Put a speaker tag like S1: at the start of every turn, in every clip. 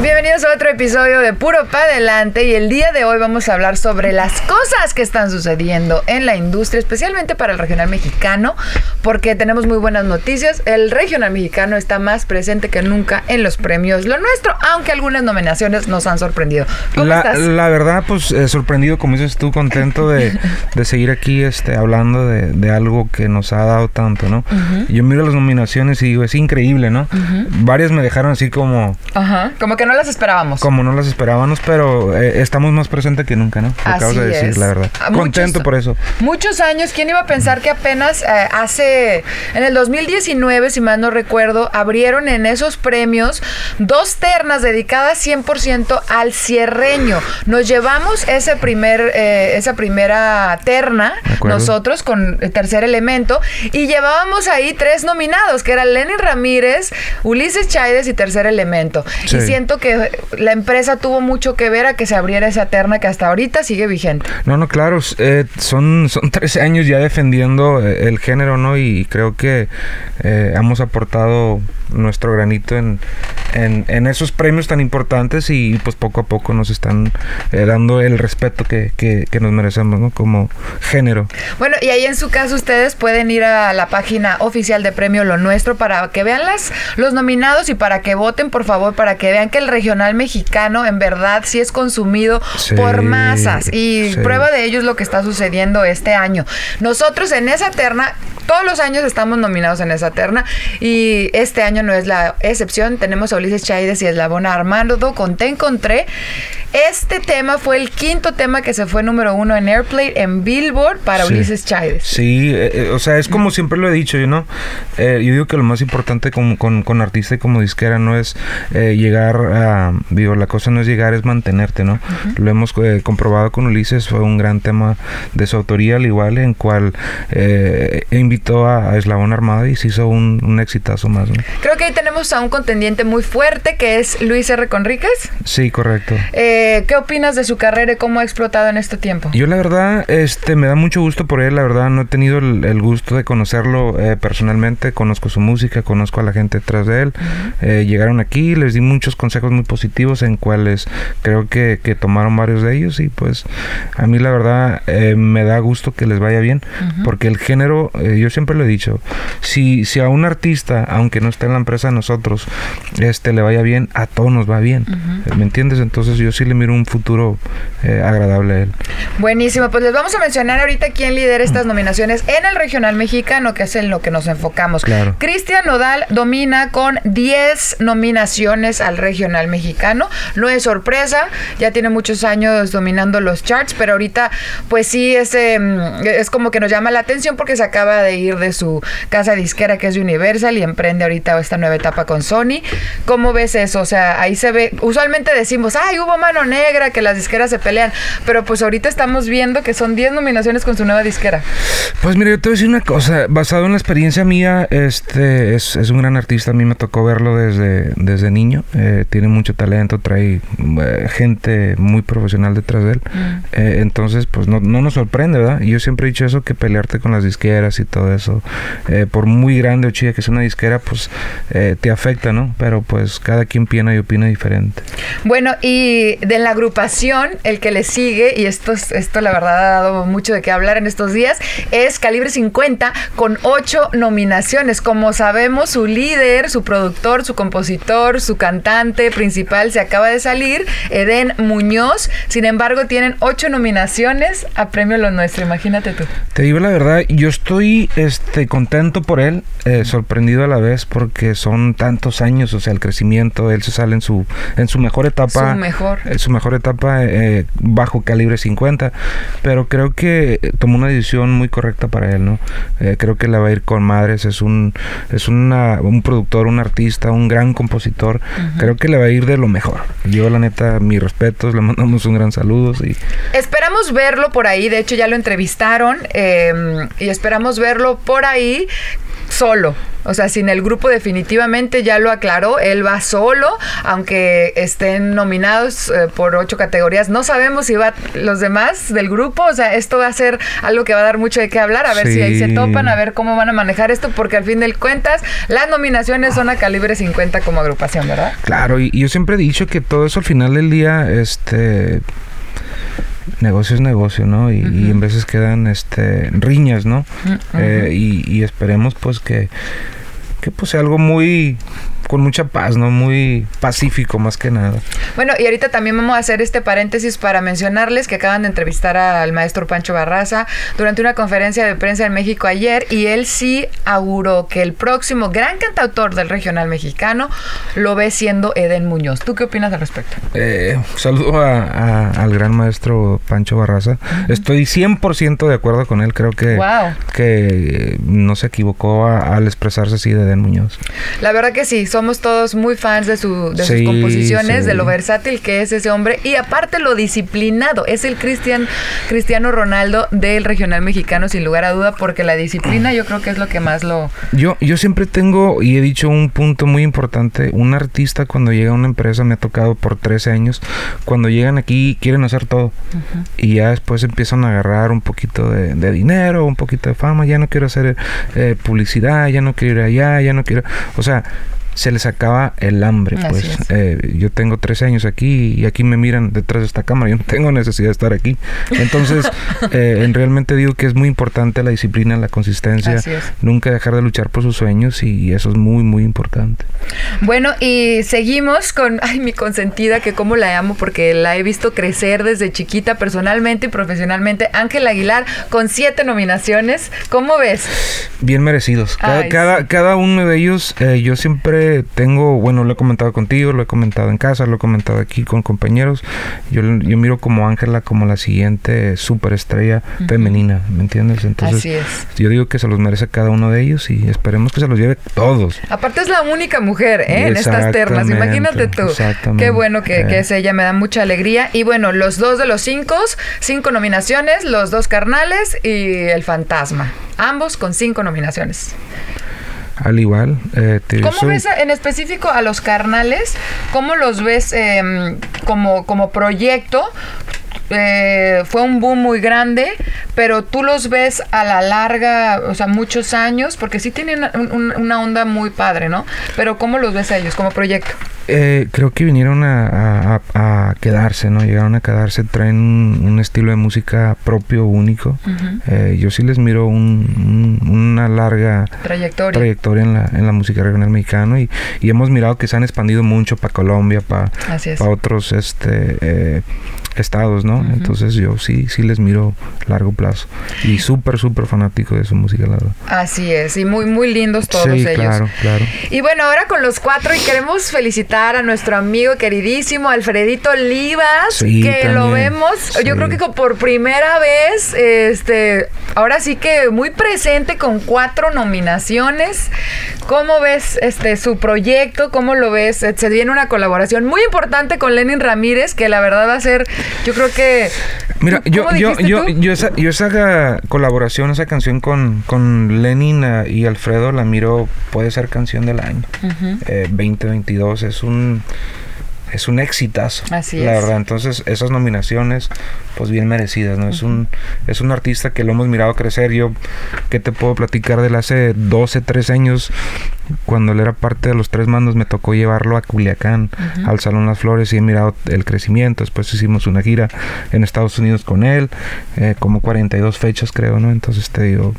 S1: Bienvenidos a otro episodio de Puro Pa' Adelante y el día de hoy vamos a hablar sobre las cosas que están sucediendo en la industria, especialmente para el regional mexicano, porque tenemos muy buenas noticias. El regional mexicano está más presente que nunca en los premios Lo Nuestro, aunque algunas nominaciones nos han sorprendido. ¿Cómo
S2: la,
S1: estás?
S2: la verdad, pues eh, sorprendido, como dices tú, contento de, de seguir aquí este, hablando de, de algo que nos ha dado tanto, ¿no? Yo miro las nominaciones y digo, es increíble, ¿no? Varias me dejaron así como,
S1: Ajá, como que no las esperábamos.
S2: como no las esperábamos, pero eh, estamos más presentes que nunca, ¿no? Lo acabas de decir,
S1: es.
S2: la verdad.
S1: Ah,
S2: Contento
S1: muchos-
S2: por eso.
S1: Muchos años, ¿quién iba a pensar que apenas eh, hace, en el 2019, si mal no recuerdo, abrieron en esos premios dos ternas dedicadas 100% al cierreño? Nos llevamos ese primer, eh, esa primera terna, nosotros con el tercer elemento, y llevábamos ahí tres nominados, que eran Lenny Ramírez, Ulises Chaides y tercer elemento.
S2: Sí.
S1: Y siento que la empresa tuvo mucho que ver a que se abriera esa terna que hasta ahorita sigue vigente.
S2: No, no, claro, eh, son, son 13 años ya defendiendo eh, el género, ¿no? Y creo que eh, hemos aportado nuestro granito en, en, en esos premios tan importantes y pues poco a poco nos están eh, dando el respeto que, que, que nos merecemos, ¿no? Como género.
S1: Bueno, y ahí en su caso ustedes pueden ir a la página oficial de Premio Lo Nuestro para que vean las, los nominados y para que voten, por favor, para que vean que el regional mexicano en verdad sí es consumido
S2: Sí,
S1: por masas. Y
S2: sí.
S1: prueba de ello es lo que está sucediendo este año. Nosotros en esa terna, todos los años estamos nominados en esa terna y este año no es la excepción. Tenemos a Ulises Chaides y Eslabón Armando con Te Encontré. Este tema fue el quinto tema que se fue número uno en Airplay en Billboard para
S2: Sí.
S1: Ulises Chaides.
S2: Sí, eh, eh, o sea, es como siempre lo he dicho, ¿no? Eh, yo digo que lo más importante con, con, con artista y como disquera no es llegar a... Digo, la cosa no es llegar, es mantenerte, ¿no? Lo hemos eh, comprobado con Ulises, fue un gran tema de su autoría, al igual en cual invitó a, a Eslabón Armada y se hizo un, un exitazo más, ¿no?
S1: Creo que ahí tenemos a un contendiente muy fuerte que es Luis R. Conríquez.
S2: Sí, correcto.
S1: Eh, ¿Qué opinas de su carrera y cómo ha explotado en este tiempo?
S2: Yo la verdad, este, me da mucho gusto por él, la verdad no he tenido el, el gusto de conocerlo eh, personalmente, conozco su música, conozco a la gente detrás de él, Eh, llegaron aquí, les di muchos consejos muy positivos en cuales creo que, que tomaron varios de ellos y pues a mí la verdad eh, me da gusto que les vaya bien, porque el género, eh, yo siempre lo he dicho, si, si a un artista, aunque no esté en la empresa de nosotros, este, le vaya bien, a todos nos va bien, ¿me entiendes? Entonces yo sí le miro un futuro eh, agradable a él.
S1: Buenísimo, pues les vamos a mencionar ahorita quién lidera estas nominaciones en el regional mexicano, que es en lo que nos enfocamos.
S2: Claro.
S1: Cristian Nodal domina con 10 nominaciones al regional mexicano. No es sorpresa, ya tiene muchos años dominando los charts, pero ahorita pues sí es, eh, es como que nos llama la atención porque se acaba de ir de su casa disquera que es Universal y emprende ahorita esta nueva etapa con Sony. ¿Cómo ves eso? O sea, ahí se ve, usualmente decimos, ay, hubo mano negra, que las disqueras se pelean, pero pues ahorita estamos viendo que son 10 nominaciones con su nueva disquera.
S2: Pues mira, yo te voy a decir una cosa, basado en la experiencia mía, este es, es un gran artista, a mí me tocó verlo desde, desde niño, eh, tiene mucho talento, trae eh, gente muy profesional detrás de él, Eh, entonces pues no, no nos sorprende, ¿verdad? Yo siempre he dicho eso, que pelearte con las disqueras y todo eso, eh, por muy grande o chida que sea una disquera, pues eh, te afecta, ¿no? Pero pues cada quien piensa y opina diferente.
S1: Bueno, y de la agrupación, el que le sigue, y esto, es- esto la verdad ha dado mucho de qué hablar en estos días, es Calibre 50 con ocho nominaciones. Como sabemos, su líder, su productor, su compositor, su cantante principal se acaba de salir, Eden Muñoz. Sin embargo, tienen ocho nominaciones a Premio Lo Nuestro, imagínate tú.
S2: Te digo la verdad, yo estoy este, contento por él, eh, sorprendido a la vez porque son tantos años, o sea, el crecimiento, él se sale en su, en su mejor etapa.
S1: Su mejor.
S2: en su mejor etapa eh, bajo calibre 50, pero creo que eh, tomó una decisión muy correcta para él, ¿no? Eh, creo que le va a ir con madres, es un, es una, un productor, un artista, un gran compositor, creo que le va a ir de lo mejor. Yo la neta, mis respetos, le mandamos un gran saludo y
S1: Esperamos verlo por ahí, de hecho ya lo entrevistaron eh, y esperamos verlo verlo por ahí solo. O sea, sin el grupo definitivamente ya lo aclaró, él va solo, aunque estén nominados eh, por ocho categorías. No sabemos si va los demás del grupo, o sea, esto va a ser algo que va a dar mucho de qué hablar, a ver si ahí se topan, a ver cómo van a manejar esto, porque al fin de cuentas las nominaciones son a calibre 50 como agrupación, ¿verdad?
S2: Claro, y yo siempre he dicho que todo eso al final del día, este negocio es negocio, ¿no? Y, y en veces quedan este riñas, ¿no? Eh, y, y esperemos pues que, que pues sea algo muy con mucha paz, ¿no? Muy pacífico más que nada.
S1: Bueno, y ahorita también vamos a hacer este paréntesis para mencionarles que acaban de entrevistar al maestro Pancho Barraza durante una conferencia de prensa en México ayer y él sí auguró que el próximo gran cantautor del regional mexicano lo ve siendo Eden Muñoz. ¿Tú qué opinas al respecto?
S2: Eh, saludo a, a, al gran maestro Pancho Barraza. Uh -huh. Estoy 100% de acuerdo con él. Creo que,
S1: wow.
S2: que no se equivocó a, al expresarse así de Eden Muñoz.
S1: La verdad que sí, somos todos muy fans de, su, de sí, sus composiciones, sí. de lo versátil que es ese hombre y aparte lo disciplinado. Es el Cristian, Cristiano Ronaldo del regional mexicano, sin lugar a duda, porque la disciplina yo creo que es lo que más lo...
S2: Yo, yo siempre tengo, y he dicho un punto muy importante, un artista cuando llega a una empresa, me ha tocado por 13 años, cuando llegan aquí quieren hacer todo. Uh -huh. Y ya después empiezan a agarrar un poquito de, de, dinero, un poquito de fama, ya no quiero hacer eh, publicidad, ya no quiero ir allá, ya no quiero... O sea, se les acaba el hambre. Pues eh, yo tengo tres años aquí y aquí me miran detrás de esta cámara. Yo no tengo necesidad de estar aquí. Entonces, eh, realmente digo que es muy importante la disciplina, la consistencia, nunca dejar de luchar por sus sueños y eso es muy, muy importante.
S1: Bueno, y seguimos con, ay, mi consentida, que como la amo porque la he visto crecer desde chiquita personalmente y profesionalmente. Ángel Aguilar con siete nominaciones. ¿Cómo ves?
S2: Bien merecidos. Cada, ay, cada, sí. cada uno de ellos, eh, yo siempre tengo, bueno, lo he comentado contigo, lo he comentado en casa, lo he comentado aquí con compañeros. Yo, yo miro como Ángela como la siguiente superestrella uh -huh. femenina, ¿me entiendes? Entonces,
S1: Así es.
S2: yo digo que se los merece cada uno de ellos y esperemos que se los lleve todos.
S1: Aparte es la única mujer ¿eh? en estas ternas, imagínate tú. Qué bueno que, eh. que, es ella, me da mucha alegría. Y bueno, los dos de los cinco, cinco nominaciones, los dos carnales y el fantasma. Ambos con cinco nominaciones
S2: al igual. Eh, te
S1: ¿Cómo soy... ves en específico a los carnales? ¿Cómo los ves eh, como, como proyecto? Eh, fue un boom muy grande, pero tú los ves a la larga, o sea, muchos años, porque sí tienen un, un, una onda muy padre, ¿no? Pero ¿cómo los ves a ellos como proyecto?
S2: Eh, creo que vinieron a, a, a, quedarse, ¿no? Llegaron a quedarse, traen un, un estilo de música propio, único. Uh -huh. eh, yo sí les miro un, una larga
S1: trayectoria,
S2: trayectoria en, la, en la música regional mexicana y, y hemos mirado que se han expandido mucho para Colombia, para pa otros este, eh, estados, ¿no? Uh -huh. Entonces yo sí, sí les miro largo plazo. Y súper, súper fanático de su música, la verdad.
S1: Así es, y muy, muy lindos todos
S2: sí,
S1: ellos.
S2: claro, claro.
S1: Y bueno, ahora con los cuatro y queremos felicitar a nuestro amigo queridísimo Alfredito Olivas,
S2: sí,
S1: que
S2: también.
S1: lo vemos,
S2: sí.
S1: yo creo que por primera vez, este, ahora sí que muy presente con cuatro nominaciones. ¿Cómo ves este su proyecto? ¿Cómo lo ves? Se viene una colaboración muy importante con Lenin Ramírez, que la verdad va a ser yo creo que.
S2: Mira, yo, yo, yo, yo, esa, yo esa colaboración, esa canción con, con Lenin uh, y Alfredo la miro, puede ser canción del año. Uh -huh. eh, 2022 es un es un exitazo.
S1: Así
S2: la
S1: es.
S2: verdad. Entonces, esas nominaciones, pues bien merecidas, ¿no? Uh -huh. Es un es un artista que lo hemos mirado crecer. Yo, ¿qué te puedo platicar de él hace 12, 13 años? Cuando él era parte de los tres mandos, me tocó llevarlo a Culiacán, uh -huh. al Salón Las Flores, y he mirado el crecimiento. Después hicimos una gira en Estados Unidos con él, eh, como 42 fechas, creo, ¿no? Entonces, te digo,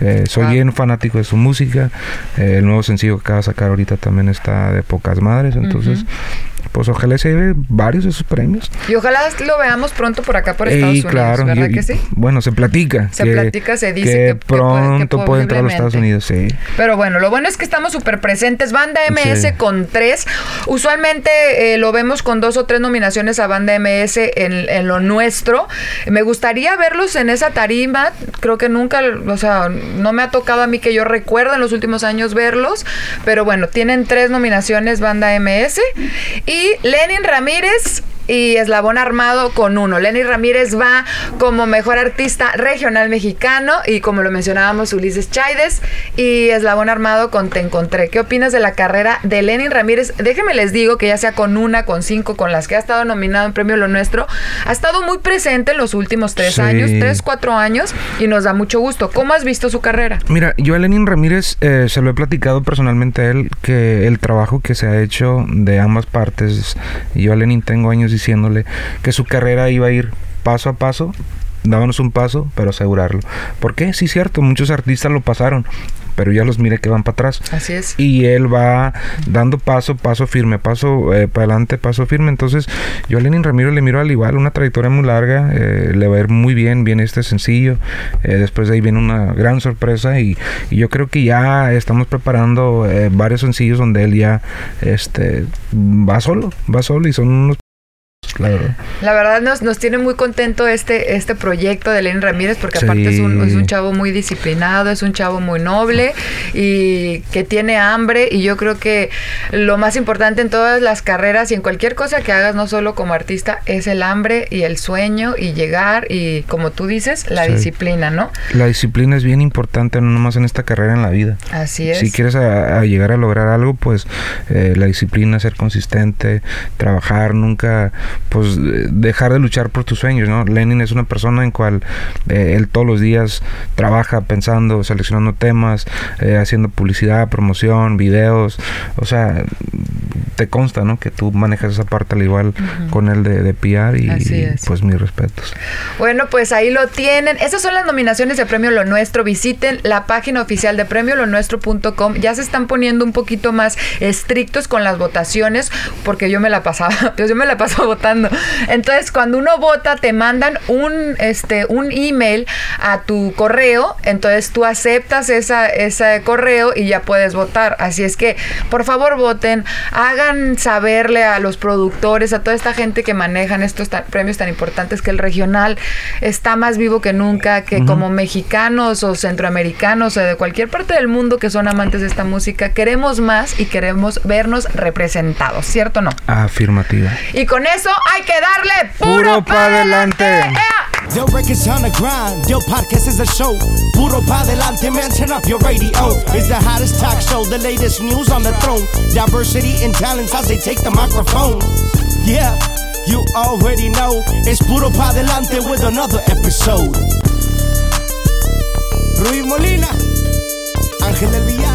S2: eh, soy wow. bien fanático de su música. Eh, el nuevo sencillo que acaba de sacar ahorita también está de pocas madres. Entonces, uh -huh pues ojalá se lleve varios de sus premios.
S1: Y ojalá lo veamos pronto por acá por Estados Unidos,
S2: claro,
S1: ¿verdad
S2: y,
S1: que sí?
S2: Bueno, se platica.
S1: Se que, platica, se dice
S2: que,
S1: que
S2: pronto que puede, entrar a los Estados Unidos, sí.
S1: Pero bueno, lo bueno es que estamos súper presentes. Banda MS sí. con tres. Usualmente eh, lo vemos con dos o tres nominaciones a Banda MS en, en, lo nuestro. Me gustaría verlos en esa tarima. Creo que nunca, o sea, no me ha tocado a mí que yo recuerde en los últimos años verlos. Pero bueno, tienen tres nominaciones Banda MS. Y Lenin Ramírez y Eslabón Armado con uno. Lenny Ramírez va como mejor artista regional mexicano y como lo mencionábamos Ulises Chaides y Eslabón Armado con Te Encontré. ¿Qué opinas de la carrera de Lenny Ramírez? Déjeme les digo que ya sea con una, con cinco, con las que ha estado nominado en Premio Lo Nuestro, ha estado muy presente en los últimos tres años, tres, cuatro años y nos da mucho gusto. ¿Cómo has visto su carrera?
S2: Mira, yo a Lenin Ramírez eh, se lo he platicado personalmente a él que el trabajo que se ha hecho de ambas partes, yo a Lenin tengo años diciéndole que su carrera iba a ir paso a paso dábamos un paso, pero asegurarlo. ¿Por qué? Sí, cierto, muchos artistas lo pasaron, pero ya los mire que van para atrás.
S1: Así es.
S2: Y él va dando paso, paso firme, paso eh, para adelante, paso firme. Entonces, yo a Lenin Ramiro le miro al igual, una trayectoria muy larga, eh, le va a ir muy bien, viene este sencillo. Eh, después de ahí viene una gran sorpresa y, y yo creo que ya estamos preparando varios sencillos donde él ya este va solo, va solo y son unos
S1: la verdad nos, nos tiene muy contento este, este proyecto de Lenin Ramírez porque aparte es un, es un, chavo muy disciplinado, es un chavo muy noble y que tiene hambre y yo creo que lo más importante en todas las carreras y en cualquier cosa que hagas, no solo como artista, es el hambre y el sueño y llegar y como tú dices, la disciplina, ¿no?
S2: La disciplina es bien importante, no nomás en esta carrera, en la vida.
S1: Así es.
S2: Si quieres a, llegar a lograr algo, pues eh, la disciplina, ser consistente, trabajar, nunca pues dejar de luchar por tus sueños, ¿no? Lenin es una persona en cual eh, él todos los días trabaja pensando, seleccionando temas, eh, haciendo publicidad, promoción, videos, o sea, te consta, ¿no? Que tú manejas esa parte al igual con el de, de PR y, pues mis respetos.
S1: Bueno, pues ahí lo tienen. Esas son las nominaciones de Premio Lo Nuestro. Visiten la página oficial de premiolonuestro.com. Ya se están poniendo un poquito más estrictos con las votaciones porque yo me la pasaba, yo me la paso votando. Entonces, cuando uno vota te mandan un este un email a tu correo, entonces tú aceptas esa ese correo y ya puedes votar. Así es que, por favor, voten, hagan saberle a los productores, a toda esta gente que manejan estos premios tan importantes, que el regional está más vivo que nunca, que como mexicanos o centroamericanos o de cualquier parte del mundo que son amantes de esta música, queremos más y queremos vernos representados, ¿cierto o no?
S2: Afirmativa.
S1: Y con eso hay que darle
S2: puro, para adelante.
S3: Yo records on the grind. Yo podcast is a show. Puro pa delante, man. Turn up your radio. It's the hottest talk show. The latest news on the throne. Diversity and talents as they take the microphone. Yeah, you already know. It's Puro pa delante with another episode. Ruiz Molina, Ángel El Villar.